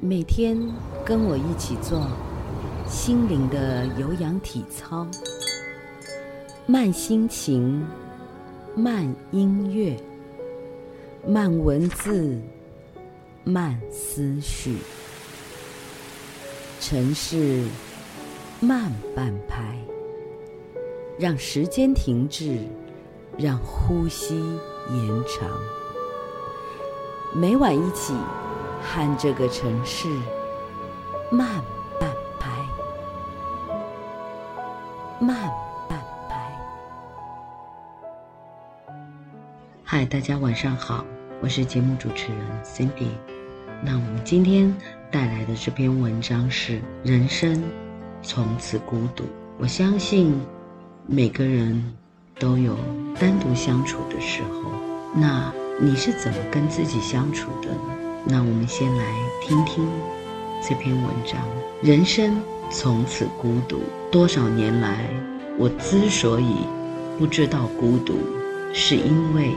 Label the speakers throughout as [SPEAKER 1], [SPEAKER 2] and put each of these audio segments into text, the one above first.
[SPEAKER 1] 每天跟我一起做心灵的有氧体操，慢心情，慢音乐，慢文字，慢思绪，城市慢半拍，让时间停滞，让呼吸延长。每晚一起。和这个城市慢半拍，慢半拍。嗨，大家晚上好，我是节目主持人 Cindy。那我们今天带来的这篇文章是《人生从此孤独》。我相信每个人都有单独相处的时候，那你是怎么跟自己相处的呢？那我们先来听听这篇文章。人生从此孤独。多少年来，我之所以不知道孤独，是因为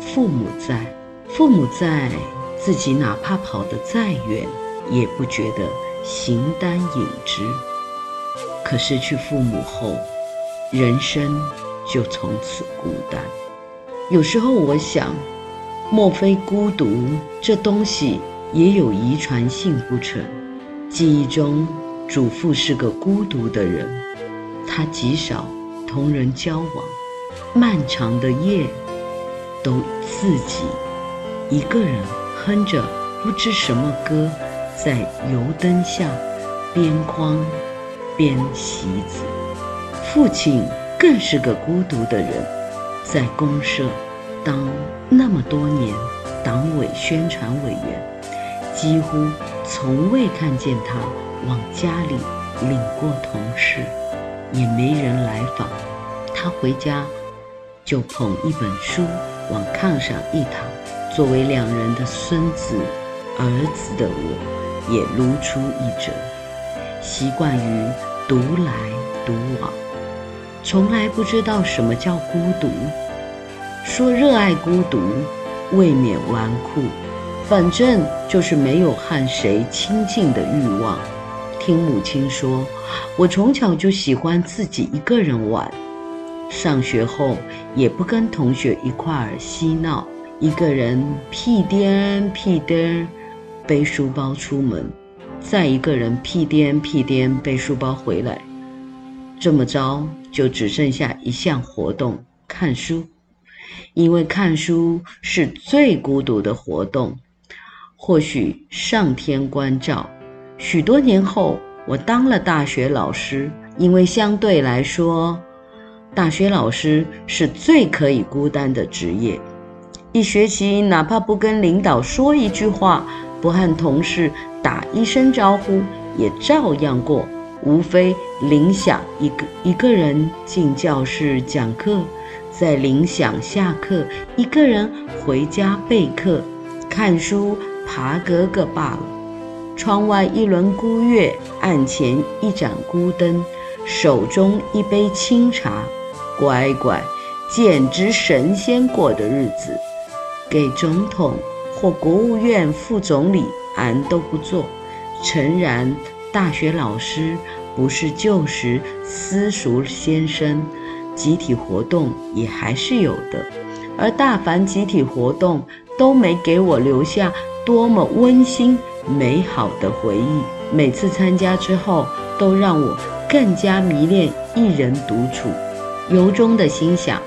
[SPEAKER 1] 父母在。父母在，自己哪怕跑得再远，也不觉得形单影只。可失去父母后，人生就从此孤单。有时候我想。莫非孤独这东西也有遗传性不成？记忆中，祖父是个孤独的人，他极少同人交往，漫长的夜都自己一个人哼着不知什么歌，在油灯下边框边席子。父亲更是个孤独的人，在公社。当那么多年党委宣传委员，几乎从未看见他往家里领过同事，也没人来访。他回家就捧一本书往炕上一躺。作为两人的孙子、儿子的我，也如出一辙，习惯于独来独往，从来不知道什么叫孤独。说热爱孤独，未免纨绔。反正就是没有和谁亲近的欲望。听母亲说，我从小就喜欢自己一个人玩。上学后也不跟同学一块儿嬉闹，一个人屁颠屁颠背书包出门，再一个人屁颠屁颠背书包回来。这么着，就只剩下一项活动：看书。因为看书是最孤独的活动，或许上天关照。许多年后，我当了大学老师，因为相对来说，大学老师是最可以孤单的职业。一学期哪怕不跟领导说一句话，不和同事打一声招呼，也照样过，无非铃响一个一个人进教室讲课。在铃响下课，一个人回家备课、看书、爬格格罢了。窗外一轮孤月，案前一盏孤灯，手中一杯清茶，乖乖，简直神仙过的日子。给总统或国务院副总理，俺都不做。诚然，大学老师不是旧时私塾先生。集体活动也还是有的，而大凡集体活动都没给我留下多么温馨美好的回忆。每次参加之后，都让我更加迷恋一人独处，由衷的心想：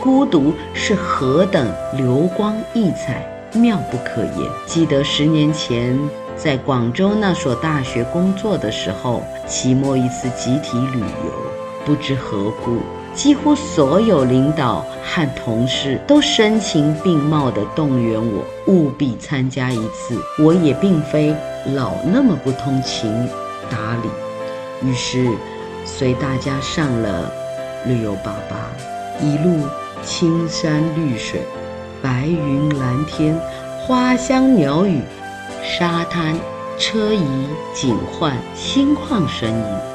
[SPEAKER 1] 孤独是何等流光溢彩，妙不可言。记得十年前在广州那所大学工作的时候，期末一次集体旅游，不知何故。几乎所有领导和同事都声情并茂地动员我务必参加一次。我也并非老那么不通情达理，于是随大家上了旅游巴巴，一路青山绿水、白云蓝天、花香鸟语、沙滩车移景换、心旷神怡。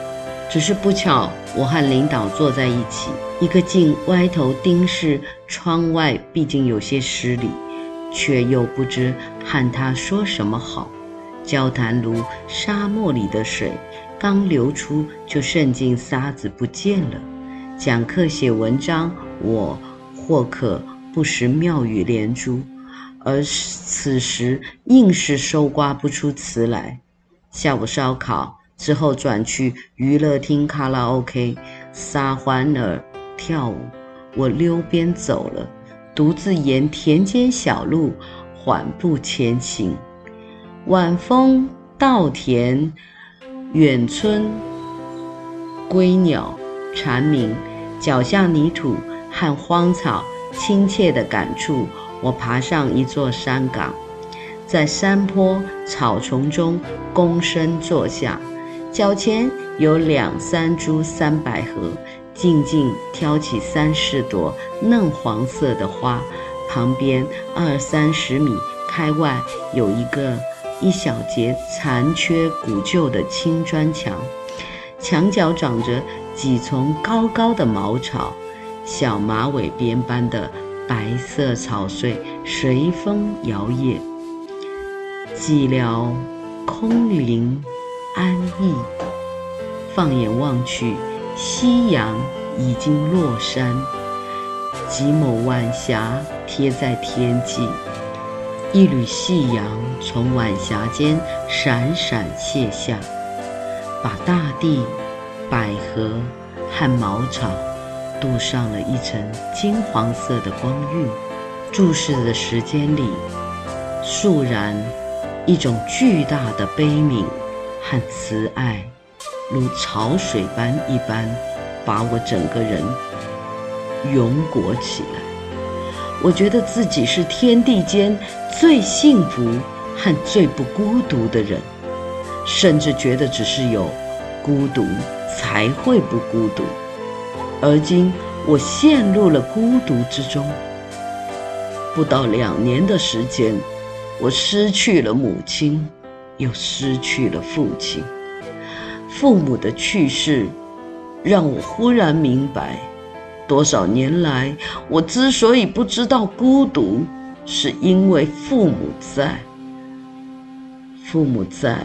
[SPEAKER 1] 只是不巧，我和领导坐在一起，一个劲歪头盯视窗外，毕竟有些失礼，却又不知和他说什么好，交谈如沙漠里的水，刚流出就渗进沙子不见了。讲课写文章，我或可不时妙语连珠，而此时硬是收刮不出词来。下午烧烤之后，转去娱乐厅卡拉 OK 撒欢儿跳舞，我溜边走了，独自沿田间小路缓步前行。晚风稻田，远村归鸟蝉鸣，脚下泥土和荒草亲切的感触。我爬上一座山岗，在山坡草丛中躬身坐下，脚前有两三株三百合，静静挑起三四朵嫩黄色的花。旁边二三十米开外有一个。一小截残缺古旧的青砖墙，墙角长着几丛高高的茅草，小马尾辫般的白色草穗随风摇曳。寂寥空灵安逸，放眼望去，夕阳已经落山，几抹晚霞贴在天际。一缕夕阳从晚霞间闪闪泻下，把大地、百合和茅草镀上了一层金黄色的光晕。注视的时间里，肃然一种巨大的悲悯和慈爱，如潮水般一般，把我整个人涌裹起来。我觉得自己是天地间最幸福和最不孤独的人，甚至觉得只是有孤独才会不孤独。而今我陷入了孤独之中。不到两年的时间，我失去了母亲，又失去了父亲。父母的去世，让我忽然明白。多少年来，我之所以不知道孤独，是因为父母在。父母在，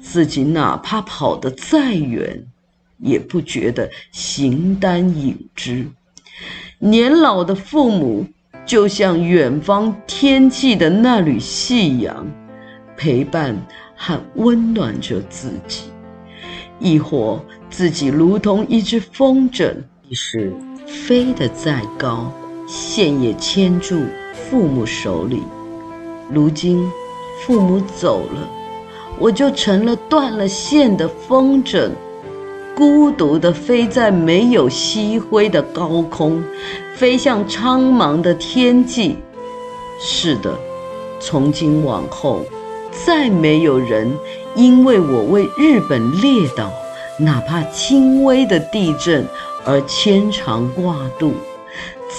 [SPEAKER 1] 自己哪怕跑得再远，也不觉得形单影只。年老的父母，就像远方天际的那缕夕阳，陪伴和温暖着自己；亦或自己如同一只风筝，一时。飞得再高，线也牵住父母手里。如今父母走了，我就成了断了线的风筝，孤独地飞在没有夕辉的高空，飞向苍茫的天际。是的，从今往后，再没有人因为我为日本列岛，哪怕轻微的地震。而牵肠挂肚，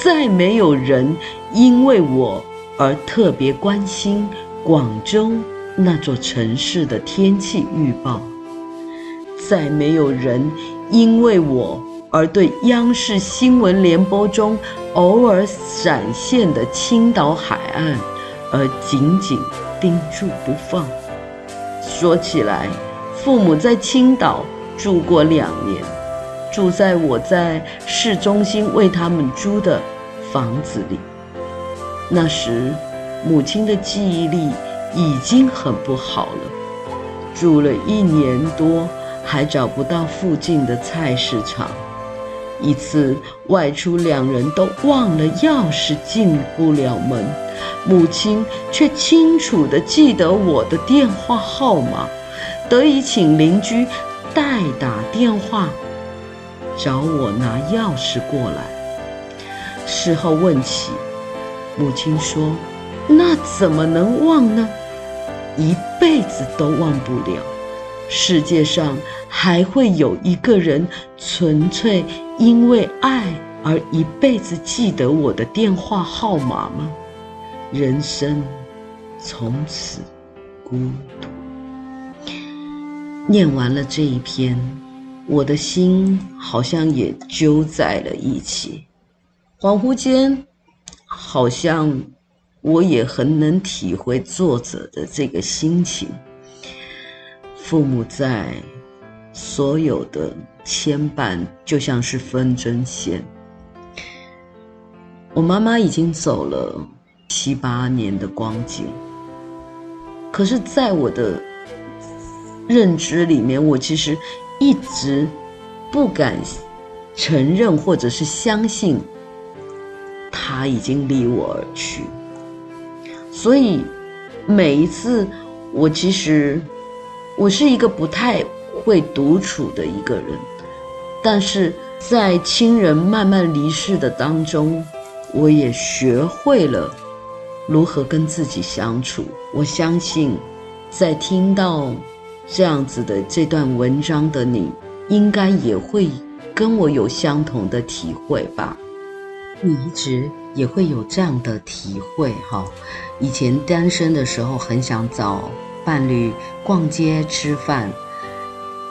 [SPEAKER 1] 再没有人因为我而特别关心广州那座城市的天气预报，再没有人因为我而对央视新闻联播中偶尔闪现的青岛海岸而紧紧盯住不放。说起来，父母在青岛住过两年。住在我在市中心为他们租的房子里。那时，母亲的记忆力已经很不好了。住了一年多，还找不到附近的菜市场。一次外出，两人都忘了钥匙，进不了门。母亲却清楚地记得我的电话号码，得以请邻居代打电话。找我拿钥匙过来。事后问起，母亲说：“那怎么能忘呢？一辈子都忘不了。世界上还会有一个人纯粹因为爱而一辈子记得我的电话号码吗？人生从此孤独。”念完了这一篇。我的心好像也揪在了一起，恍惚间，好像我也很能体会作者的这个心情。父母在，所有的牵绊就像是分针线。我妈妈已经走了七八年的光景，可是，在我的认知里面，我其实一直不敢承认或者是相信，他已经离我而去。所以，每一次，我其实我是一个不太会独处的一个人，但是在亲人慢慢离世的当中，我也学会了如何跟自己相处。我相信，在听到这样子的这段文章的你，应该也会跟我有相同的体会吧。你一直也会有这样的体会哈。以前单身的时候，很想找伴侣逛街吃饭，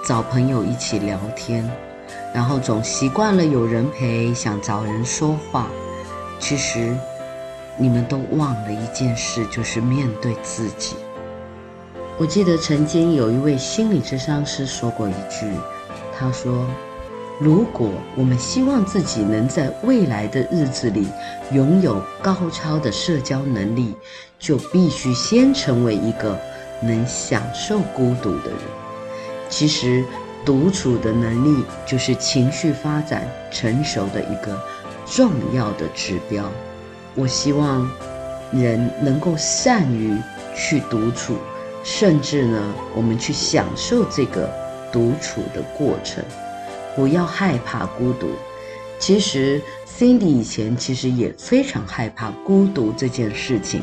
[SPEAKER 1] 找朋友一起聊天，然后总习惯了有人陪，想找人说话。其实，你们都忘了一件事，就是面对自己。我记得曾经有一位心理咨商师说过一句，他说。如果我们希望自己能在未来的日子里拥有高超的社交能力，就必须先成为一个能享受孤独的人。其实，独处的能力就是情绪发展成熟的一个重要的指标。我希望人能够善于去独处，甚至呢，我们去享受这个独处的过程。不要害怕孤独。其实，Cindy 以前其实也非常害怕孤独这件事情。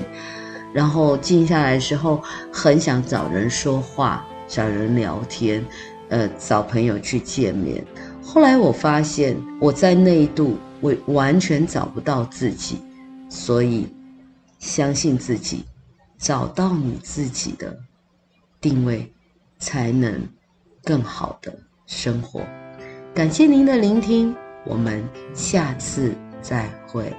[SPEAKER 1] 然后静下来的时候，很想找人说话，找人聊天，呃，找朋友去见面。后来我发现，我在那一度我完全找不到自己，所以相信自己找到你自己的定位才能更好的生活。感谢您的聆听我们下次再会。